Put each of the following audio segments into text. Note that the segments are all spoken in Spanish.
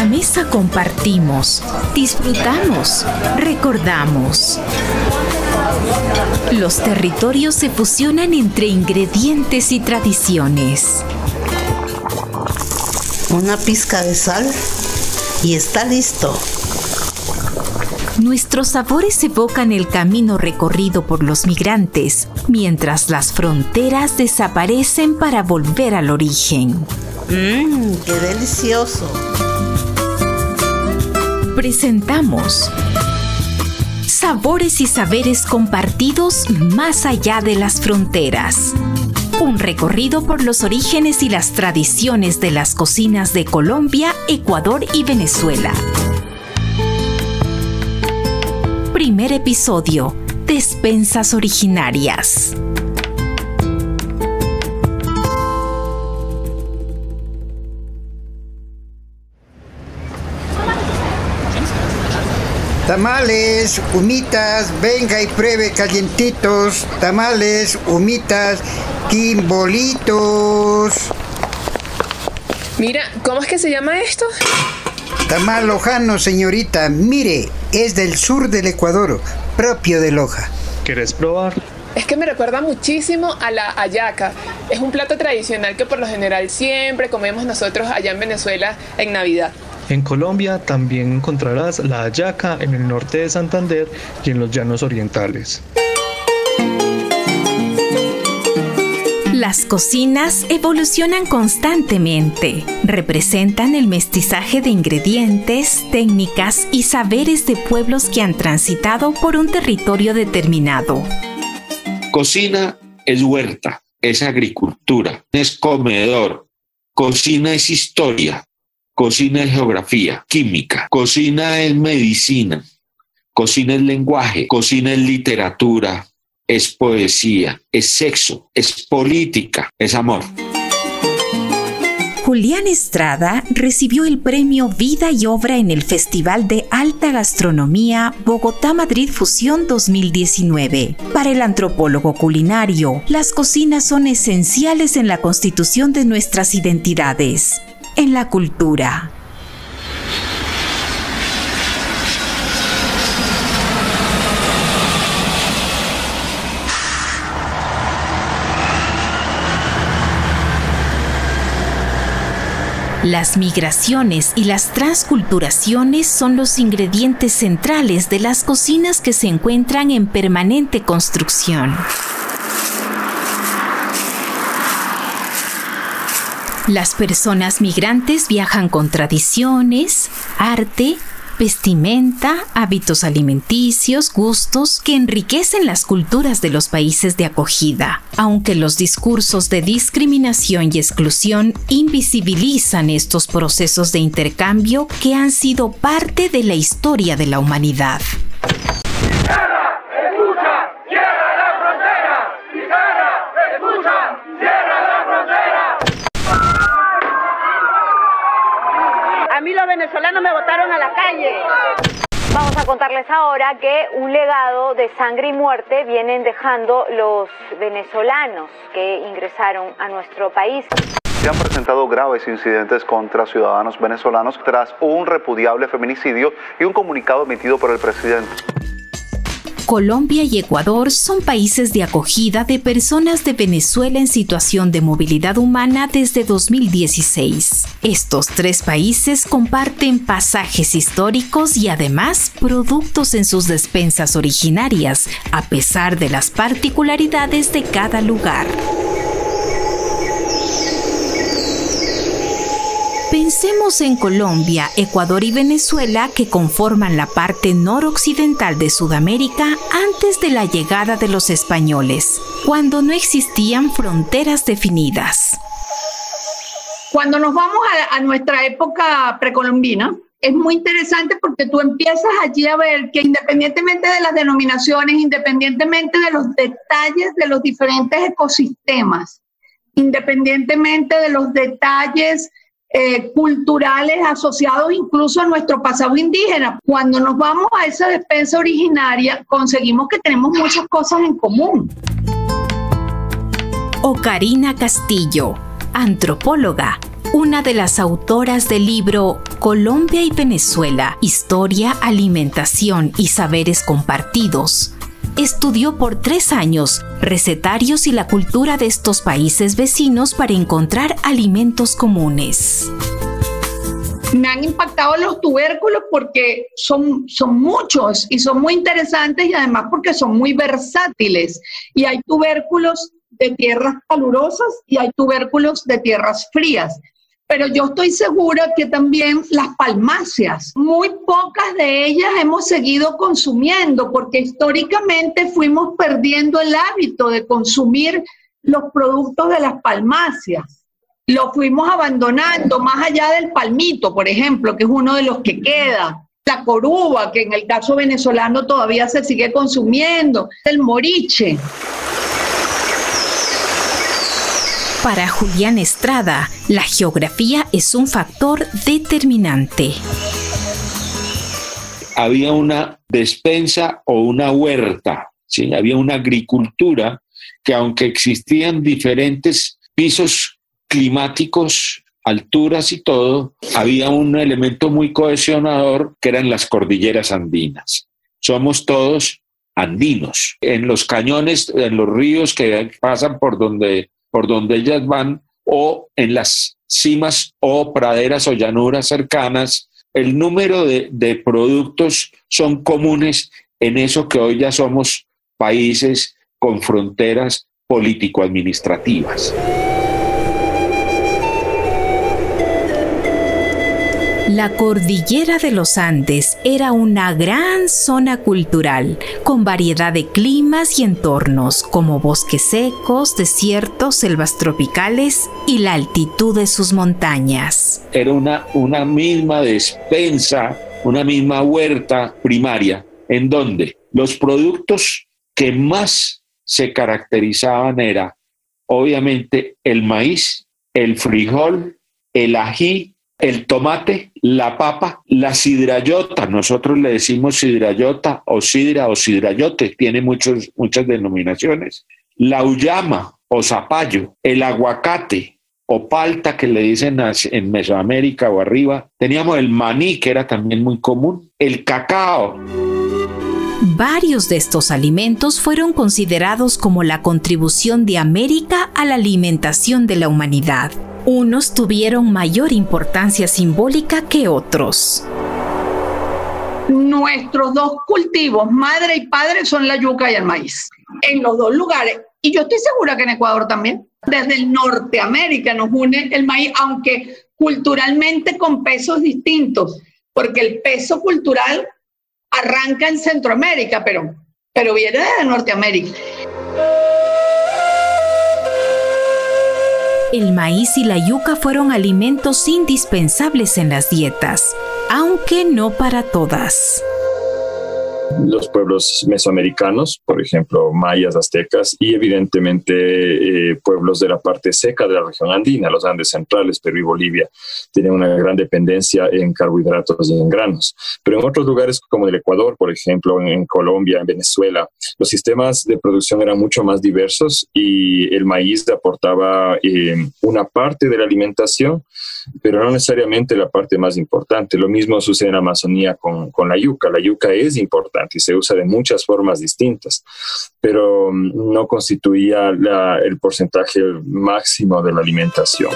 la mesa compartimos, disfrutamos, recordamos. Los territorios se fusionan entre ingredientes y tradiciones. Una pizca de sal y está listo. Nuestros sabores evocan el camino recorrido por los migrantes, mientras las fronteras desaparecen para volver al origen. Mmm, qué delicioso. Presentamos Sabores y saberes compartidos más allá de las fronteras. Un recorrido por los orígenes y las tradiciones de las cocinas de Colombia, Ecuador y Venezuela. Primer episodio. Despensas originarias. Tamales, humitas, venga y pruebe calientitos. Tamales, humitas, quimbolitos. Mira, ¿cómo es que se llama esto? Tamal lojano, señorita. Mire, es del sur del Ecuador, propio de Loja. ¿Quieres probar? Es que me recuerda muchísimo a la hallaca. Es un plato tradicional que por lo general siempre comemos nosotros allá en Venezuela en Navidad. En Colombia también encontrarás la hallaca en el norte de Santander y en los llanos orientales. Las cocinas evolucionan constantemente. Representan el mestizaje de ingredientes, técnicas y saberes de pueblos que han transitado por un territorio determinado. Cocina es huerta, es agricultura, es comedor. Cocina es historia, Cocina es geografía, química. Cocina es medicina. Cocina es lenguaje. Cocina es literatura. Es poesía. Es sexo. Es política. Es amor. Julián Estrada recibió el premio Vida y Obra en el Festival de Alta Gastronomía Bogotá Madrid Fusión 2019. Para el antropólogo culinario, las cocinas son esenciales en la constitución de nuestras identidades en la cultura. Las migraciones y las transculturaciones son los ingredientes centrales de las cocinas que se encuentran en permanente construcción. Las personas migrantes viajan con tradiciones, arte, vestimenta, hábitos alimenticios, gustos que enriquecen las culturas de los países de acogida, aunque los discursos de discriminación y exclusión invisibilizan estos procesos de intercambio que han sido parte de la historia de la humanidad. Venezolanos me botaron a la calle. Vamos a contarles ahora que un legado de sangre y muerte vienen dejando los venezolanos que ingresaron a nuestro país. Se han presentado graves incidentes contra ciudadanos venezolanos tras un repudiable feminicidio y un comunicado emitido por el presidente. Colombia y Ecuador son países de acogida de personas de Venezuela en situación de movilidad humana desde 2016. Estos tres países comparten pasajes históricos y además productos en sus despensas originarias, a pesar de las particularidades de cada lugar. Pensemos en Colombia, Ecuador y Venezuela que conforman la parte noroccidental de Sudamérica antes de la llegada de los españoles, cuando no existían fronteras definidas. Cuando nos vamos a, nuestra época precolombina, es muy interesante porque tú empiezas allí a ver que independientemente de las denominaciones, independientemente de los detalles de los diferentes ecosistemas, independientemente de los detalles eh, culturales asociados incluso a nuestro pasado indígena. Cuando nos vamos a esa despensa originaria, conseguimos que tenemos muchas cosas en común. Ocarina Castillo, antropóloga, una de las autoras del libro Colombia y Venezuela, historia, alimentación y saberes compartidos. Estudió por tres años recetarios y la cultura de estos países vecinos para encontrar alimentos comunes me han impactado los tubérculos porque son, son muchos y son muy interesantes y además porque son muy versátiles. Y hay tubérculos de tierras calurosas y hay tubérculos de tierras frías. Pero yo estoy segura que también las palmáceas, muy pocas de ellas hemos seguido consumiendo porque históricamente fuimos perdiendo el hábito de consumir los productos de las palmáceas lo fuimos abandonando más allá del palmito, por ejemplo, que es uno de los que queda. La coruba, que en el caso venezolano todavía se sigue consumiendo. El moriche. Para Julián Estrada, la geografía es un factor determinante. Había una despensa o una huerta, ¿sí? había una agricultura que aunque existían diferentes pisos climáticos, alturas y todo, había un elemento muy cohesionador que eran las cordilleras andinas. Somos todos andinos. En los cañones, en los ríos que pasan por donde, por donde ellas van, o en las cimas o praderas o llanuras cercanas, el número de, de productos son comunes en eso que hoy ya somos países con fronteras político-administrativas. La cordillera de los Andes era una gran zona cultural, con variedad de climas y entornos, como bosques secos, desiertos, selvas tropicales y la altitud de sus montañas. Era una, una misma despensa, una misma huerta primaria, en donde los productos que más se caracterizaban era, obviamente, el maíz, el frijol, el ají, el tomate, la papa, la sidrayota, nosotros le decimos sidrayota o sidra o sidrayote, tiene muchos, muchas denominaciones, la uyama o zapallo, el aguacate o palta que le dicen en Mesoamérica o arriba, teníamos el maní que era también muy común, el cacao. Varios de estos alimentos fueron considerados como la contribución de América a la alimentación de la humanidad. Unos tuvieron mayor importancia simbólica que otros. Nuestros dos cultivos, madre y padre, son la yuca y el maíz. En los dos lugares. Y yo estoy segura que en Ecuador también. Desde el Norteamérica nos une el maíz, aunque culturalmente con pesos distintos, porque el peso cultural arranca en Centroamérica, pero, pero viene de Norteamérica. El maíz y la yuca fueron alimentos indispensables en las dietas, aunque no para todas los pueblos mesoamericanos, por ejemplo, mayas, aztecas y evidentemente eh, pueblos de la parte seca de la región andina, los Andes centrales, Perú y Bolivia, tienen una gran dependencia en carbohidratos y en granos. Pero en otros lugares como el Ecuador, por ejemplo, en, Colombia, en Venezuela, los sistemas de producción eran mucho más diversos y el maíz aportaba eh, una parte de la alimentación, pero no necesariamente la parte más importante. Lo mismo sucede en la Amazonía con, con la yuca. La yuca es importante y se usa de muchas formas distintas, pero mm, no constituía el porcentaje máximo de la alimentación.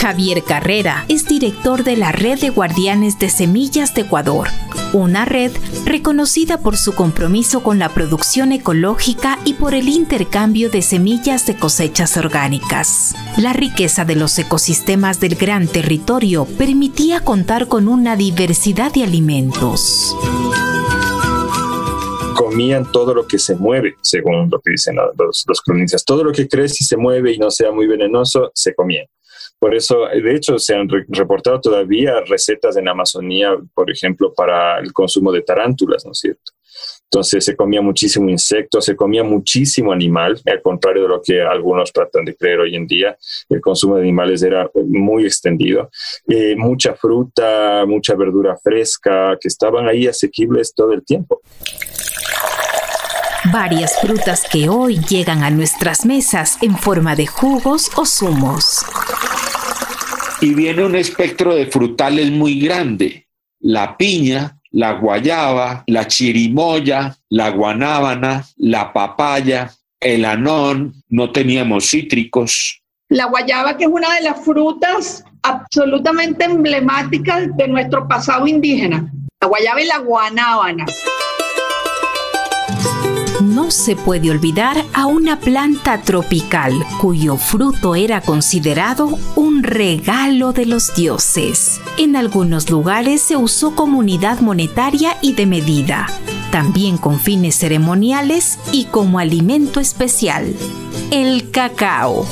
Javier Carrera es director de la Red de Guardianes de Semillas de Ecuador, una red reconocida por su compromiso con la producción ecológica y por el intercambio de semillas de cosechas orgánicas. La riqueza de los ecosistemas del gran territorio permitía contar con una diversidad de alimentos comían todo lo que se mueve, según lo que dicen los, cronistas. Todo lo que crece y se mueve y no sea muy venenoso, se comían. Por eso, de hecho, se han reportado todavía recetas en Amazonía, por ejemplo, para el consumo de tarántulas, ¿no es cierto? Entonces se comía muchísimo insecto, se comía muchísimo animal, al contrario de lo que algunos tratan de creer hoy en día, el consumo de animales era muy extendido. Eh, mucha fruta, mucha verdura fresca, que estaban ahí asequibles todo el tiempo. Varias frutas que hoy llegan a nuestras mesas en forma de jugos o zumos. Y viene un espectro de frutales muy grande. La piña, la guayaba, la chirimoya, la guanábana, la papaya, el anón, no teníamos cítricos. La guayaba, que es una de las frutas absolutamente emblemáticas de nuestro pasado indígena. La guayaba y la guanábana. No se puede olvidar a una planta tropical cuyo fruto era considerado un regalo de los dioses. En algunos lugares se usó como unidad monetaria y de medida, también con fines ceremoniales y como alimento especial. El cacao.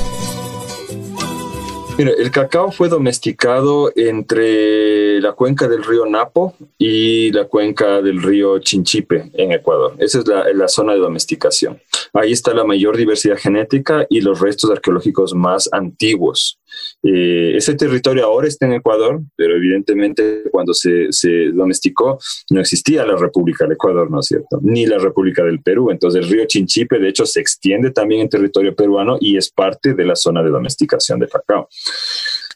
El cacao fue domesticado entre la cuenca del río Napo y la cuenca del río Chinchipe en Ecuador. Esa es la, zona de domesticación. Ahí está la mayor diversidad genética y los restos arqueológicos más antiguos. Eh, ese territorio ahora está en Ecuador, pero evidentemente cuando se, domesticó no existía la República del Ecuador, ¿no es cierto? Ni la República del Perú. Entonces el río Chinchipe, de hecho, se extiende también en territorio peruano y es parte de la zona de domesticación de cacao.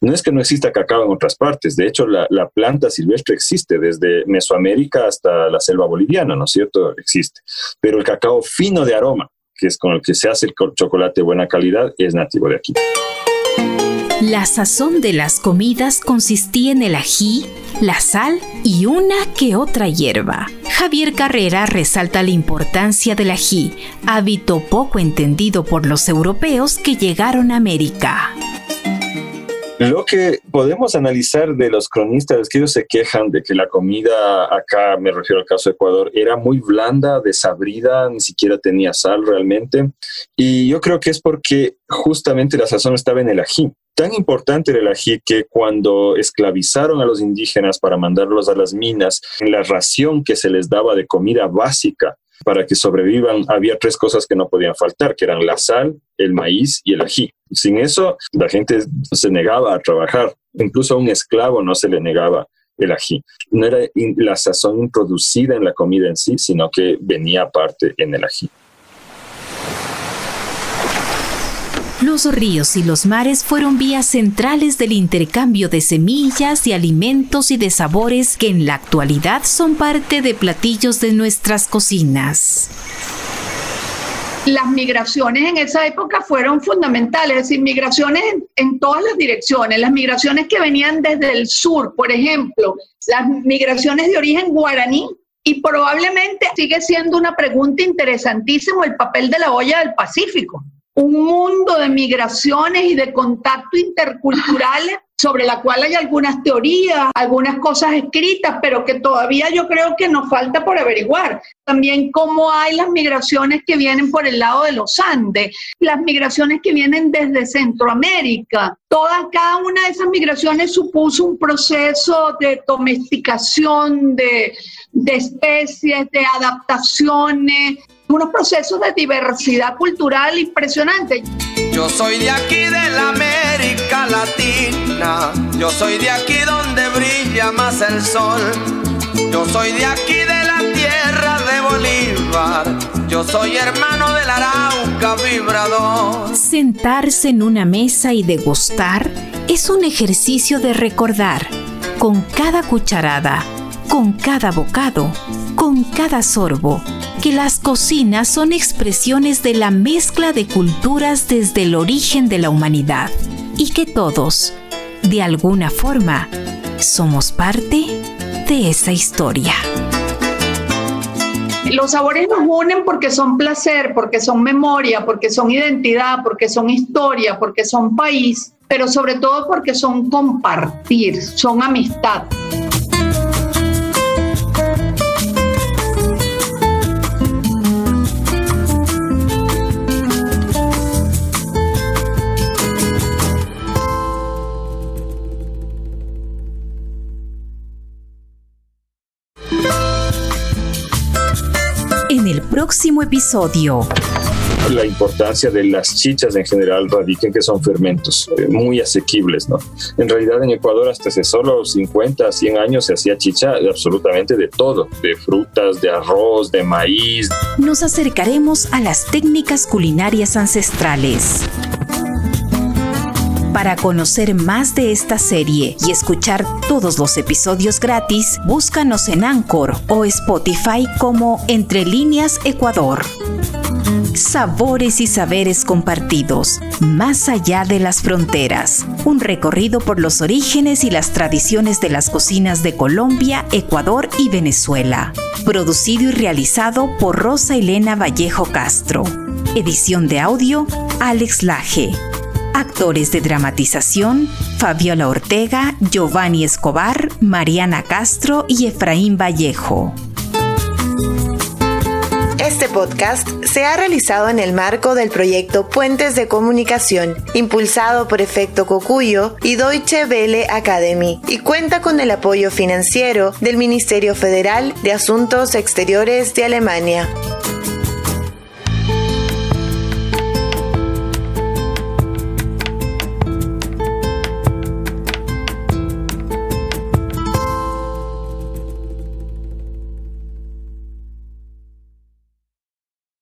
No es que no exista cacao en otras partes, de hecho la, la, planta silvestre existe desde Mesoamérica hasta la selva boliviana, ¿no es cierto? Existe. Pero el cacao fino de aroma, que es con el que se hace el chocolate de buena calidad, es nativo de aquí. La sazón de las comidas consistía en el ají, la sal y una que otra hierba. Javier Carrera resalta la importancia del ají, hábito poco entendido por los europeos que llegaron a América. Lo que podemos analizar de los cronistas es que ellos se quejan de que la comida acá, me refiero al caso de Ecuador, era muy blanda, desabrida, ni siquiera tenía sal realmente. Y yo creo que es porque justamente la sazón estaba en el ají. Tan importante era el ají que cuando esclavizaron a los indígenas para mandarlos a las minas, la ración que se les daba de comida básica para que sobrevivan, había tres cosas que no podían faltar, que eran la sal, el maíz y el ají. Sin eso, la gente se negaba a trabajar. Incluso a un esclavo no se le negaba el ají. No era la sazón introducida en la comida en sí, sino que venía aparte en el ají. Los ríos y los mares fueron vías centrales del intercambio de semillas, de alimentos y de sabores que en la actualidad son parte de platillos de nuestras cocinas. Las migraciones en esa época fueron fundamentales, es decir, migraciones en, todas las direcciones, las migraciones que venían desde el sur, por ejemplo, las migraciones de origen guaraní, y probablemente sigue siendo una pregunta interesantísima el papel de la olla del Pacífico un mundo de migraciones y de contacto interculturales sobre la cual hay algunas teorías, algunas cosas escritas, pero que todavía yo creo que nos falta por averiguar. También cómo hay las migraciones que vienen por el lado de los Andes, las migraciones que vienen desde Centroamérica. Toda, cada una de esas migraciones supuso un proceso de domesticación de, de especies, de adaptaciones, unos procesos de diversidad cultural impresionantes. Yo soy de aquí de la América Latina, yo soy de aquí donde brilla más el sol, yo soy de aquí de la tierra de Bolívar, yo soy hermano del Arauca vibrador. Sentarse en una mesa y degustar es un ejercicio de recordar con cada cucharada, con cada bocado, con cada sorbo que las cocinas son expresiones de la mezcla de culturas desde el origen de la humanidad y que todos, de alguna forma, somos parte de esa historia. Los sabores nos unen porque son placer, porque son memoria, porque son identidad, porque son historia, porque son país, pero sobre todo porque son compartir, son amistad. Próximo episodio. La importancia de las chichas en general radica en que son fermentos eh, muy asequibles, ¿no? En realidad en Ecuador hasta hace solo 50, 100 años se hacía chicha absolutamente de todo, de frutas, de arroz, de maíz. Nos acercaremos a las técnicas culinarias ancestrales. Para conocer más de esta serie y escuchar todos los episodios gratis, búscanos en Anchor o Spotify como Entre Líneas Ecuador. Sabores y saberes compartidos, más allá de las fronteras. Un recorrido por los orígenes y las tradiciones de las cocinas de Colombia, Ecuador y Venezuela. Producido y realizado por Rosa Elena Vallejo Castro. Edición de audio, Alex Laje. Actores de dramatización, Fabiola Ortega, Giovanni Escobar, Mariana Castro y Efraín Vallejo. Este podcast se ha realizado en el marco del proyecto Puentes de Comunicación, impulsado por Efecto Cocuyo y Deutsche Welle Academy, y cuenta con el apoyo financiero del Ministerio Federal de Asuntos Exteriores de Alemania.